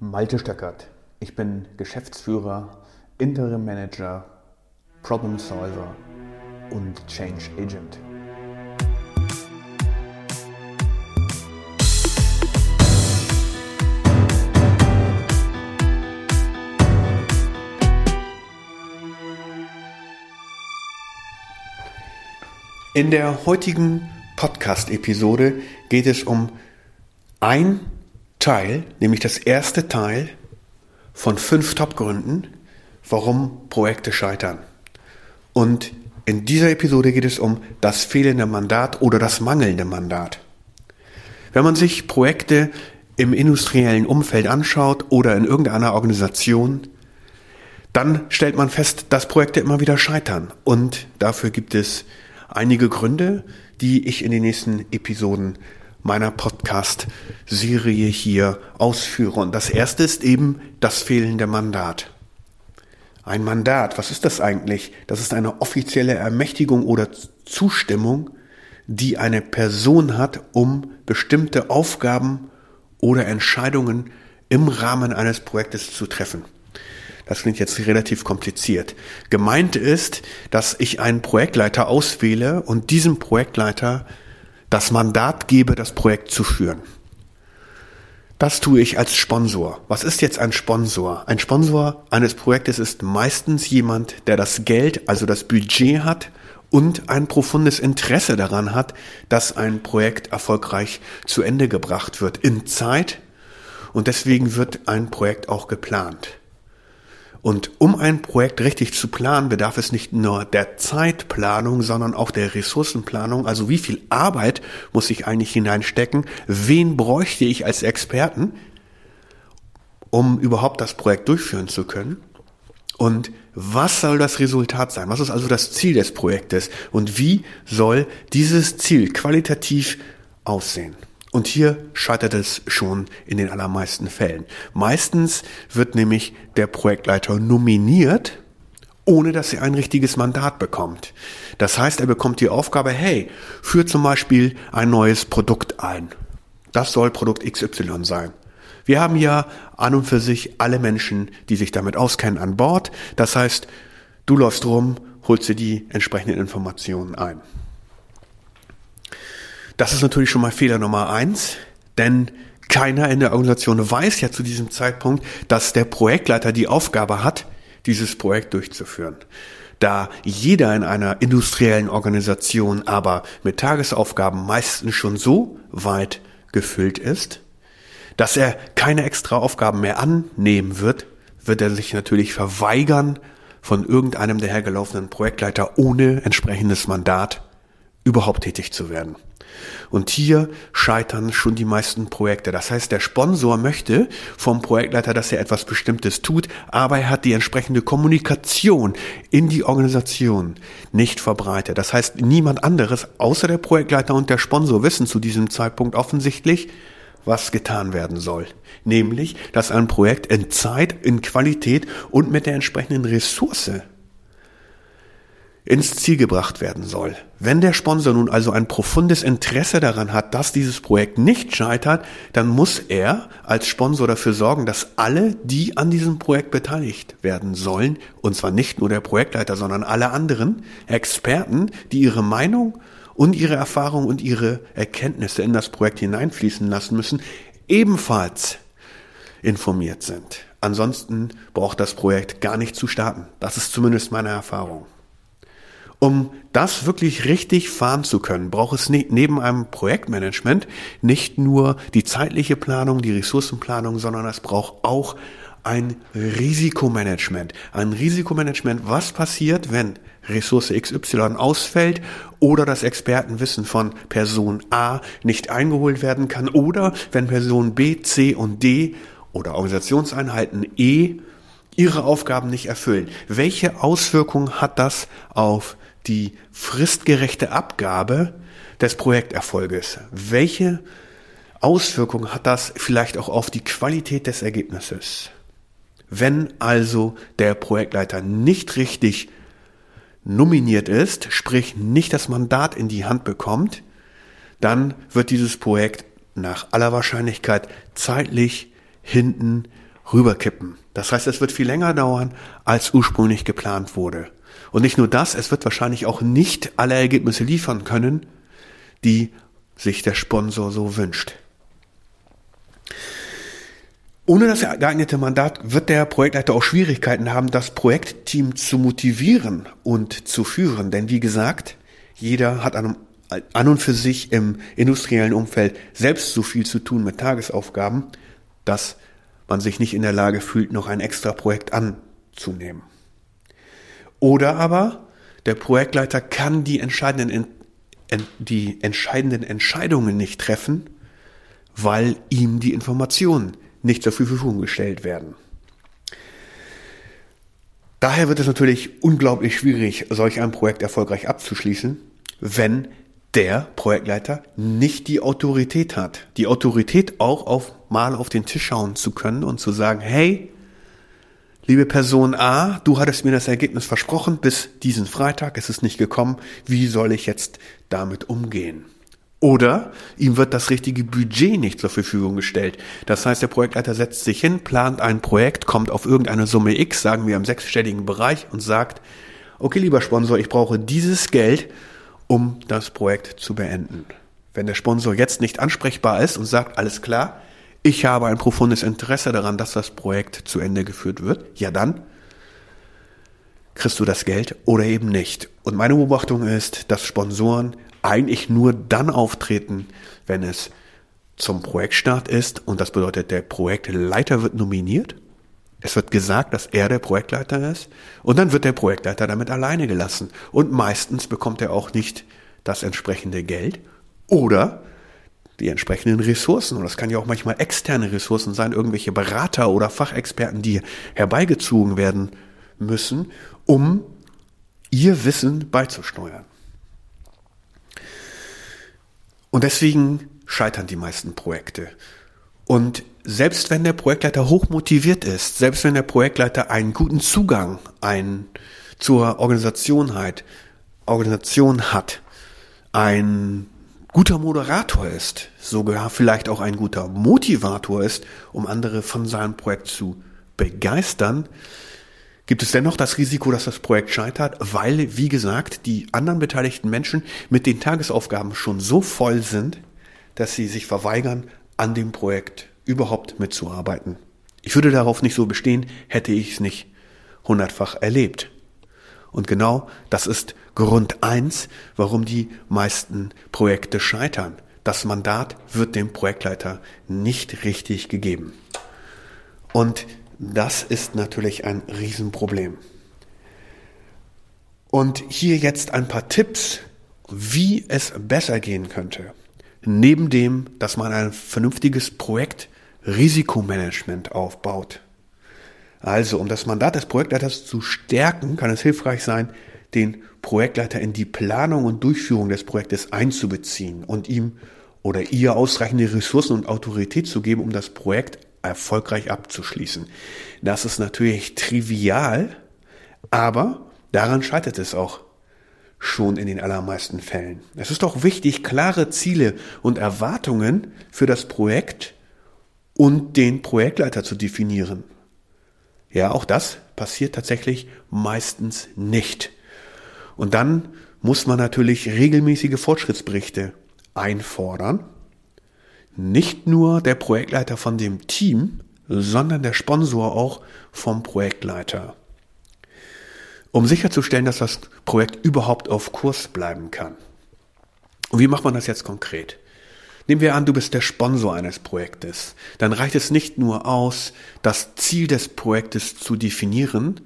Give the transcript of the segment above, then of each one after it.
Malte Stöckert. Ich bin Geschäftsführer, Interim Manager, Problem Solver und Change Agent. In der heutigen Podcast-Episode geht es um ein Teil, nämlich das erste Teil von fünf Top-Gründen, warum Projekte scheitern. Und in dieser Episode geht es um das fehlende Mandat oder das mangelnde Mandat. Wenn man sich Projekte im industriellen Umfeld anschaut oder in irgendeiner Organisation, dann stellt man fest, dass Projekte immer wieder scheitern. Und dafür gibt es einige Gründe, die ich in den nächsten Episoden meiner Podcast-Serie hier ausführe. Und das erste ist eben das fehlende Mandat. Ein Mandat, was ist das eigentlich? Das ist eine offizielle Ermächtigung oder Zustimmung, die eine Person hat, um bestimmte Aufgaben oder Entscheidungen im Rahmen eines Projektes zu treffen. Das klingt jetzt relativ kompliziert. Gemeint ist, dass ich einen Projektleiter auswähle und diesem Projektleiter das Mandat gebe, das Projekt zu führen. Das tue ich als Sponsor. Was ist jetzt ein Sponsor? Ein Sponsor eines Projektes ist meistens jemand, der das Geld, also das Budget hat und ein profundes Interesse daran hat, dass ein Projekt erfolgreich zu Ende gebracht wird in Zeit und deswegen wird ein Projekt auch geplant. Und um ein Projekt richtig zu planen, bedarf es nicht nur der Zeitplanung, sondern auch der Ressourcenplanung. Also wie viel Arbeit muss ich eigentlich hineinstecken? Wen bräuchte ich als Experten, um überhaupt das Projekt durchführen zu können? Und was soll das Resultat sein? Was ist also das Ziel des Projektes? Und wie soll dieses Ziel qualitativ aussehen? Und hier scheitert es schon in den allermeisten Fällen. Meistens wird nämlich der Projektleiter nominiert, ohne dass er ein richtiges Mandat bekommt. Das heißt, er bekommt die Aufgabe, hey, führ zum Beispiel ein neues Produkt ein. Das soll Produkt XY sein. Wir haben ja an und für sich alle Menschen, die sich damit auskennen, an Bord. Das heißt, du läufst rum, holst dir die entsprechenden Informationen ein. Das ist natürlich schon mal Fehler Nummer eins, denn keiner in der Organisation weiß ja zu diesem Zeitpunkt, dass der Projektleiter die Aufgabe hat, dieses Projekt durchzuführen. Da jeder in einer industriellen Organisation aber mit Tagesaufgaben meistens schon so weit gefüllt ist, dass er keine extra Aufgaben mehr annehmen wird, wird er sich natürlich verweigern, von irgendeinem der hergelaufenen Projektleiter ohne entsprechendes Mandat überhaupt tätig zu werden. Und hier scheitern schon die meisten Projekte. Das heißt, der Sponsor möchte vom Projektleiter, dass er etwas Bestimmtes tut, aber er hat die entsprechende Kommunikation in die Organisation nicht verbreitet. Das heißt, niemand anderes außer der Projektleiter und der Sponsor wissen zu diesem Zeitpunkt offensichtlich, was getan werden soll. Nämlich, dass ein Projekt in Zeit, in Qualität und mit der entsprechenden Ressource ins Ziel gebracht werden soll. Wenn der Sponsor nun also ein profundes Interesse daran hat, dass dieses Projekt nicht scheitert, dann muss er als Sponsor dafür sorgen, dass alle, die an diesem Projekt beteiligt werden sollen, und zwar nicht nur der Projektleiter, sondern alle anderen Experten, die ihre Meinung und ihre Erfahrung und ihre Erkenntnisse in das Projekt hineinfließen lassen müssen, ebenfalls informiert sind. Ansonsten braucht das Projekt gar nicht zu starten. Das ist zumindest meine Erfahrung. Um das wirklich richtig fahren zu können, braucht es neben einem Projektmanagement nicht nur die zeitliche Planung, die Ressourcenplanung, sondern es braucht auch ein Risikomanagement. Ein Risikomanagement, was passiert, wenn Ressource XY ausfällt oder das Expertenwissen von Person A nicht eingeholt werden kann oder wenn Person B, C und D oder Organisationseinheiten E ihre Aufgaben nicht erfüllen. Welche Auswirkungen hat das auf die fristgerechte Abgabe des Projekterfolges. Welche Auswirkungen hat das vielleicht auch auf die Qualität des Ergebnisses? Wenn also der Projektleiter nicht richtig nominiert ist, sprich nicht das Mandat in die Hand bekommt, dann wird dieses Projekt nach aller Wahrscheinlichkeit zeitlich hinten rüberkippen. Das heißt, es wird viel länger dauern, als ursprünglich geplant wurde. Und nicht nur das, es wird wahrscheinlich auch nicht alle Ergebnisse liefern können, die sich der Sponsor so wünscht. Ohne das geeignete Mandat wird der Projektleiter auch Schwierigkeiten haben, das Projektteam zu motivieren und zu führen. Denn wie gesagt, jeder hat an, und für sich im industriellen Umfeld selbst so viel zu tun mit Tagesaufgaben, dass man sich nicht in der Lage fühlt, noch ein extra Projekt anzunehmen. Oder aber der Projektleiter kann die entscheidenden, die entscheidenden Entscheidungen nicht treffen, weil ihm die Informationen nicht zur Verfügung gestellt werden. Daher wird es natürlich unglaublich schwierig, solch ein Projekt erfolgreich abzuschließen, wenn der Projektleiter nicht die Autorität hat. Die Autorität auch auf mal auf den Tisch schauen zu können und zu sagen, hey, liebe Person A, du hattest mir das Ergebnis versprochen bis diesen Freitag, es ist nicht gekommen, wie soll ich jetzt damit umgehen? Oder ihm wird das richtige Budget nicht zur Verfügung gestellt. Das heißt, der Projektleiter setzt sich hin, plant ein Projekt, kommt auf irgendeine Summe X, sagen wir im sechsstelligen Bereich und sagt, okay, lieber Sponsor, ich brauche dieses Geld, um das Projekt zu beenden. Wenn der Sponsor jetzt nicht ansprechbar ist und sagt, alles klar, ich habe ein profundes Interesse daran, dass das Projekt zu Ende geführt wird, ja dann kriegst du das Geld oder eben nicht. Und meine Beobachtung ist, dass Sponsoren eigentlich nur dann auftreten, wenn es zum Projektstart ist. Und das bedeutet, der Projektleiter wird nominiert. Es wird gesagt, dass er der Projektleiter ist. Und dann wird der Projektleiter damit alleine gelassen. Und meistens bekommt er auch nicht das entsprechende Geld. Oder die entsprechenden Ressourcen. Und das kann ja auch manchmal externe Ressourcen sein, irgendwelche Berater oder Fachexperten, die herbeigezogen werden müssen, um ihr Wissen beizusteuern. Und deswegen scheitern die meisten Projekte. Und selbst wenn der Projektleiter hoch motiviert ist, selbst wenn der Projektleiter einen guten Zugang ein, zur Organisation hat, Organisation hat, ein guter Moderator ist, sogar vielleicht auch ein guter Motivator ist, um andere von seinem Projekt zu begeistern, gibt es dennoch das Risiko, dass das Projekt scheitert, weil, wie gesagt, die anderen beteiligten Menschen mit den Tagesaufgaben schon so voll sind, dass sie sich verweigern, an dem Projekt überhaupt mitzuarbeiten. Ich würde darauf nicht so bestehen, hätte ich es nicht hundertfach erlebt. Und genau das ist Grund eins, warum die meisten Projekte scheitern. Das Mandat wird dem Projektleiter nicht richtig gegeben. Und das ist natürlich ein Riesenproblem. Und hier jetzt ein paar Tipps, wie es besser gehen könnte. Neben dem, dass man ein vernünftiges Projekt Risikomanagement aufbaut. Also, um das Mandat des Projektleiters zu stärken, kann es hilfreich sein, den Projektleiter in die Planung und Durchführung des Projektes einzubeziehen und ihm oder ihr ausreichende Ressourcen und Autorität zu geben, um das Projekt erfolgreich abzuschließen. Das ist natürlich trivial, aber daran scheitert es auch schon in den allermeisten Fällen. Es ist doch wichtig, klare Ziele und Erwartungen für das Projekt und den Projektleiter zu definieren. Ja, auch das passiert tatsächlich meistens nicht. Und dann muss man natürlich regelmäßige Fortschrittsberichte einfordern nicht nur der Projektleiter von dem Team, sondern der Sponsor auch vom Projektleiter. Um sicherzustellen, dass das Projekt überhaupt auf Kurs bleiben kann. Und wie macht man das jetzt konkret? Nehmen wir an, du bist der Sponsor eines Projektes. Dann reicht es nicht nur aus, das Ziel des Projektes zu definieren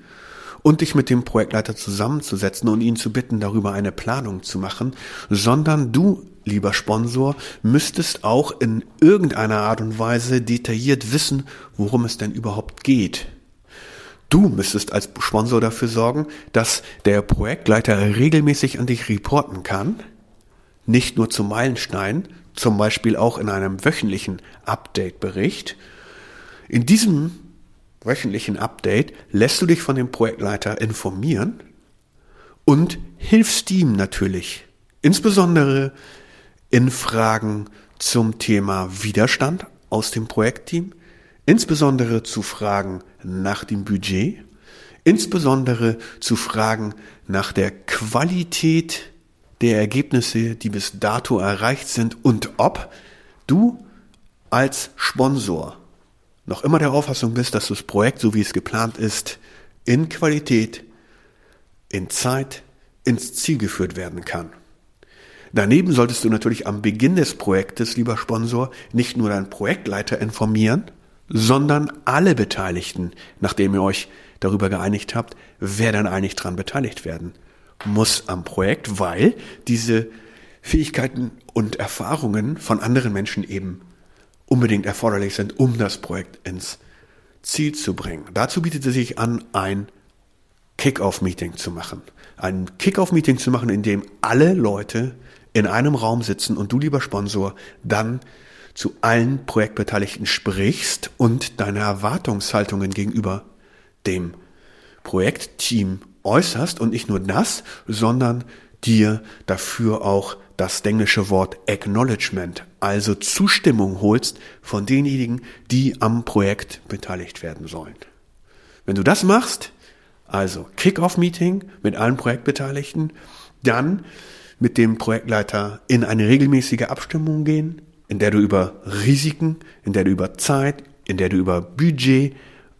und dich mit dem Projektleiter zusammenzusetzen und ihn zu bitten, darüber eine Planung zu machen, sondern du lieber Sponsor, müsstest auch in irgendeiner Art und Weise detailliert wissen, worum es denn überhaupt geht. Du müsstest als Sponsor dafür sorgen, dass der Projektleiter regelmäßig an dich reporten kann, nicht nur zu Meilensteinen, zum Beispiel auch in einem wöchentlichen Update-Bericht. In diesem wöchentlichen Update lässt du dich von dem Projektleiter informieren und hilfst ihm natürlich, insbesondere in Fragen zum Thema Widerstand aus dem Projektteam, insbesondere zu fragen nach dem Budget, insbesondere zu fragen nach der Qualität der Ergebnisse, die bis dato erreicht sind und ob du als Sponsor noch immer der Auffassung bist, dass das Projekt, so wie es geplant ist, in Qualität, in Zeit, ins Ziel geführt werden kann. Daneben solltest du natürlich am Beginn des Projektes, lieber Sponsor, nicht nur deinen Projektleiter informieren, sondern alle Beteiligten, nachdem ihr euch darüber geeinigt habt, wer dann eigentlich dran beteiligt werden muss am Projekt, weil diese Fähigkeiten und Erfahrungen von anderen Menschen eben unbedingt erforderlich sind, um das Projekt ins Ziel zu bringen. Dazu bietet es sich an, ein Kick-Off-Meeting zu machen. Ein Kick-Off-Meeting zu machen, in dem alle Leute in einem Raum sitzen und du, lieber Sponsor, dann zu allen Projektbeteiligten sprichst und deine Erwartungshaltungen gegenüber dem Projektteam äußerst und nicht nur das, sondern dir dafür auch das englische Wort Acknowledgement, also Zustimmung holst von denjenigen, die am Projekt beteiligt werden sollen. Wenn du das machst, also Kick-off-Meeting mit allen Projektbeteiligten, dann mit dem Projektleiter in eine regelmäßige Abstimmung gehen, in der du über Risiken, in der du über Zeit, in der du über Budget,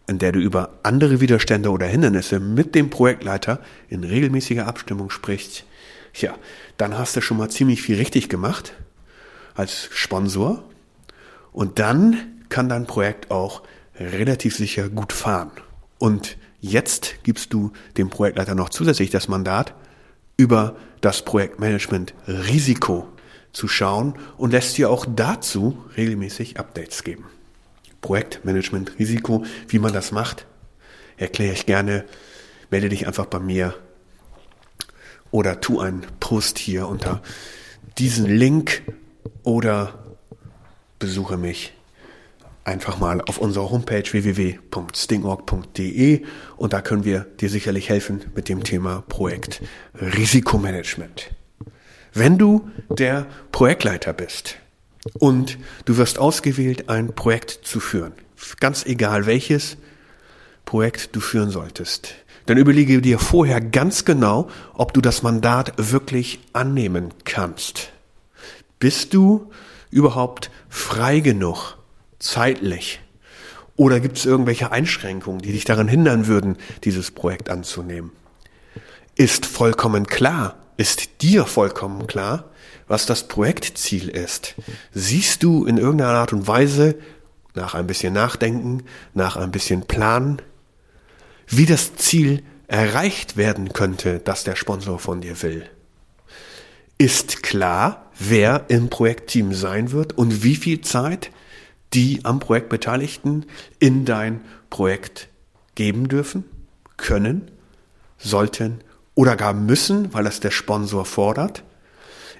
in der du über andere Widerstände oder Hindernisse mit dem Projektleiter in regelmäßiger Abstimmung sprichst, ja, dann hast du schon mal ziemlich viel richtig gemacht als Sponsor und dann kann dein Projekt auch relativ sicher gut fahren. Und jetzt gibst du dem Projektleiter noch zusätzlich das Mandat, über das Projektmanagement Risiko zu schauen und lässt dir auch dazu regelmäßig Updates geben. Projektmanagement Risiko, wie man das macht, erkläre ich gerne. Melde dich einfach bei mir oder tu einen Post hier unter diesen Link oder besuche mich einfach mal auf unserer Homepage www.stingorg.de und da können wir dir sicherlich helfen mit dem Thema Projekt Risikomanagement. Wenn du der Projektleiter bist und du wirst ausgewählt, ein Projekt zu führen, ganz egal welches Projekt du führen solltest, dann überlege dir vorher ganz genau, ob du das Mandat wirklich annehmen kannst. Bist du überhaupt frei genug, zeitlich? Oder gibt es irgendwelche Einschränkungen, die dich daran hindern würden, dieses Projekt anzunehmen? Ist vollkommen klar, ist dir vollkommen klar, was das Projektziel ist? Siehst du in irgendeiner Art und Weise, nach ein bisschen Nachdenken, nach ein bisschen Planen, wie das Ziel erreicht werden könnte, das der Sponsor von dir will. Ist klar, wer im Projektteam sein wird und wie viel Zeit die am Projekt Beteiligten in dein Projekt geben dürfen, können, sollten oder gar müssen, weil es der Sponsor fordert?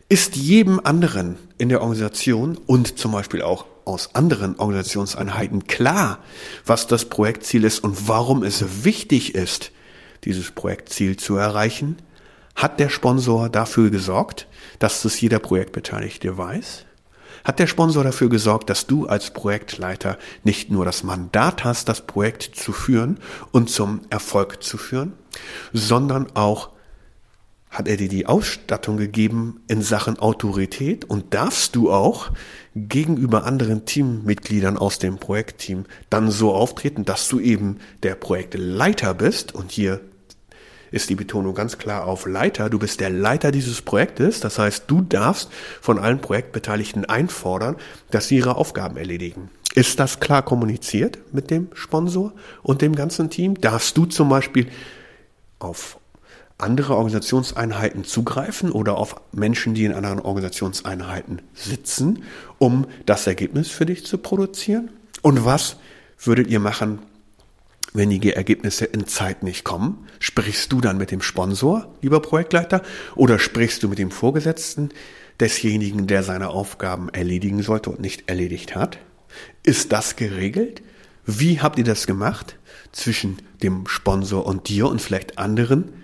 Ist jedem anderen in der Organisation und zum Beispiel auch aus anderen Organisationseinheiten klar, was das Projektziel ist und warum es wichtig ist, dieses Projektziel zu erreichen? Hat der Sponsor dafür gesorgt, dass das jeder Projektbeteiligte weiß? Hat der Sponsor dafür gesorgt, dass du als Projektleiter nicht nur das Mandat hast, das Projekt zu führen und zum Erfolg zu führen, sondern auch hat er dir die Ausstattung gegeben in Sachen Autorität und darfst du auch gegenüber anderen Teammitgliedern aus dem Projektteam dann so auftreten, dass du eben der Projektleiter bist und hier ist die Betonung ganz klar auf Leiter. Du bist der Leiter dieses Projektes. Das heißt, du darfst von allen Projektbeteiligten einfordern, dass sie ihre Aufgaben erledigen. Ist das klar kommuniziert mit dem Sponsor und dem ganzen Team? Darfst du zum Beispiel auf andere Organisationseinheiten zugreifen oder auf Menschen, die in anderen Organisationseinheiten sitzen, um das Ergebnis für dich zu produzieren? Und was würdet ihr machen, wenn die Ergebnisse in Zeit nicht kommen? Sprichst du dann mit dem Sponsor, lieber Projektleiter, oder sprichst du mit dem Vorgesetzten desjenigen, der seine Aufgaben erledigen sollte und nicht erledigt hat? Ist das geregelt? Wie habt ihr das gemacht zwischen dem Sponsor und dir und vielleicht anderen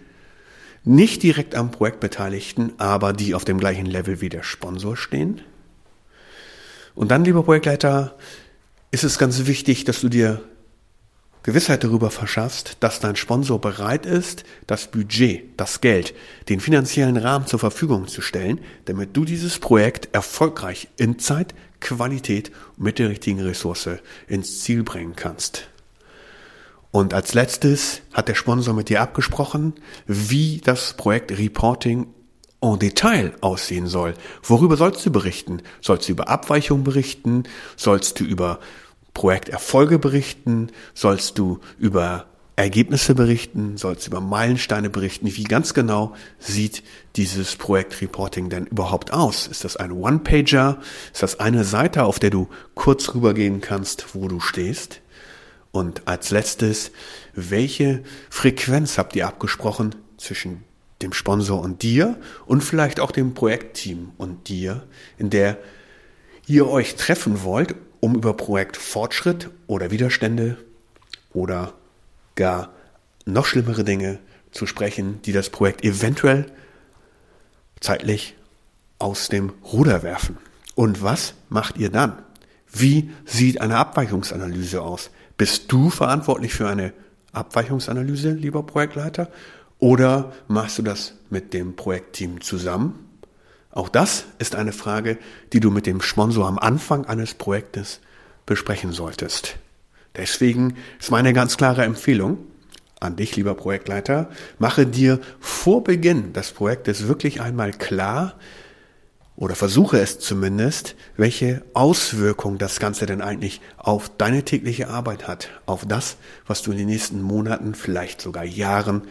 nicht direkt am Projekt Beteiligten, aber die auf dem gleichen Level wie der Sponsor stehen. Und dann, lieber Projektleiter, ist es ganz wichtig, dass du dir Gewissheit darüber verschaffst, dass dein Sponsor bereit ist, das Budget, das Geld, den finanziellen Rahmen zur Verfügung zu stellen, damit du dieses Projekt erfolgreich in Zeit, Qualität und mit der richtigen Ressource ins Ziel bringen kannst. Und als letztes hat der Sponsor mit dir abgesprochen, wie das Projekt Reporting en Detail aussehen soll. Worüber sollst du berichten? Sollst du über Abweichungen berichten? Sollst du über Projekterfolge berichten? Sollst du über Ergebnisse berichten? Sollst du über Meilensteine berichten? Wie ganz genau sieht dieses Projektreporting denn überhaupt aus? Ist das ein One-Pager? Ist das eine Seite, auf der du kurz rübergehen kannst, wo du stehst? Und als letztes, welche Frequenz habt ihr abgesprochen zwischen dem Sponsor und dir und vielleicht auch dem Projektteam und dir, in der ihr euch treffen wollt, um über Projektfortschritt oder Widerstände oder gar noch schlimmere Dinge zu sprechen, die das Projekt eventuell zeitlich aus dem Ruder werfen. Und was macht ihr dann? Wie sieht eine Abweichungsanalyse aus? Bist du verantwortlich für eine Abweichungsanalyse, lieber Projektleiter? Oder machst du das mit dem Projektteam zusammen? Auch das ist eine Frage, die du mit dem Sponsor am Anfang eines Projektes besprechen solltest. Deswegen ist meine ganz klare Empfehlung an dich, lieber Projektleiter, mache dir vor Beginn des Projektes wirklich einmal klar, oder versuche es zumindest, welche Auswirkung das Ganze denn eigentlich auf deine tägliche Arbeit hat, auf das, was du in den nächsten Monaten, vielleicht sogar Jahren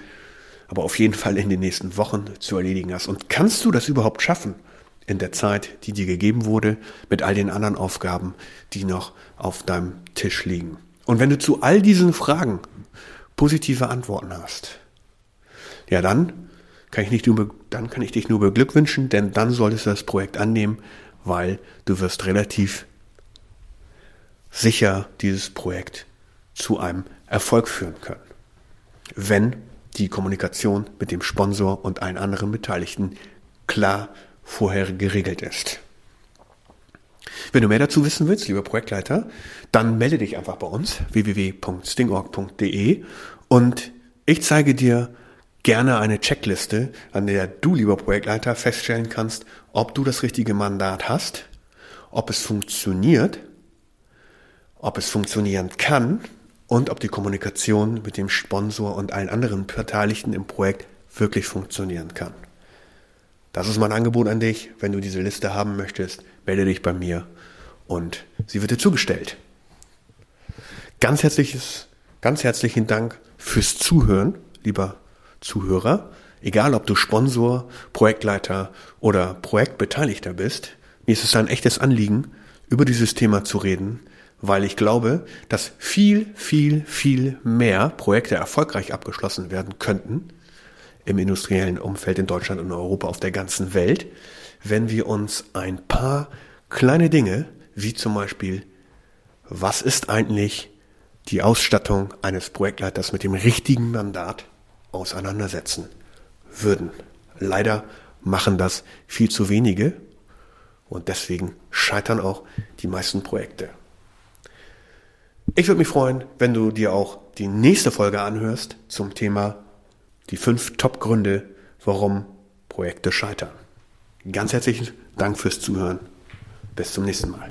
aber auf jeden Fall in den nächsten Wochen zu erledigen hast. Und kannst du das überhaupt schaffen in der Zeit, die dir gegeben wurde, mit all den anderen Aufgaben, die noch auf deinem Tisch liegen? Und wenn du zu all diesen Fragen positive Antworten hast, ja dann kann ich, nicht nur, dann kann ich dich nur beglückwünschen, denn dann solltest du das Projekt annehmen, weil du wirst relativ sicher dieses Projekt zu einem Erfolg führen können. Wenn die Kommunikation mit dem Sponsor und allen anderen Beteiligten klar vorher geregelt ist. Wenn du mehr dazu wissen willst, lieber Projektleiter, dann melde dich einfach bei uns www.stingorg.de und ich zeige dir gerne eine Checkliste, an der du, lieber Projektleiter, feststellen kannst, ob du das richtige Mandat hast, ob es funktioniert, ob es funktionieren kann und ob die Kommunikation mit dem Sponsor und allen anderen Beteiligten im Projekt wirklich funktionieren kann. Das ist mein Angebot an dich. Wenn du diese Liste haben möchtest, melde dich bei mir und sie wird dir zugestellt. Ganz herzliches, ganz herzlichen Dank fürs Zuhören, lieber Zuhörer. Egal, ob du Sponsor, Projektleiter oder Projektbeteiligter bist, mir ist es ein echtes Anliegen, über dieses Thema zu reden, weil ich glaube, dass viel, viel, viel mehr Projekte erfolgreich abgeschlossen werden könnten im industriellen Umfeld in Deutschland und Europa, auf der ganzen Welt, wenn wir uns ein paar kleine Dinge, wie zum Beispiel, was ist eigentlich die Ausstattung eines Projektleiters mit dem richtigen Mandat auseinandersetzen würden. Leider machen das viel zu wenige und deswegen scheitern auch die meisten Projekte. Ich würde mich freuen, wenn du dir auch die nächste Folge anhörst zum Thema die fünf Top-Gründe, warum Projekte scheitern. Ganz herzlichen Dank fürs Zuhören. Bis zum nächsten Mal.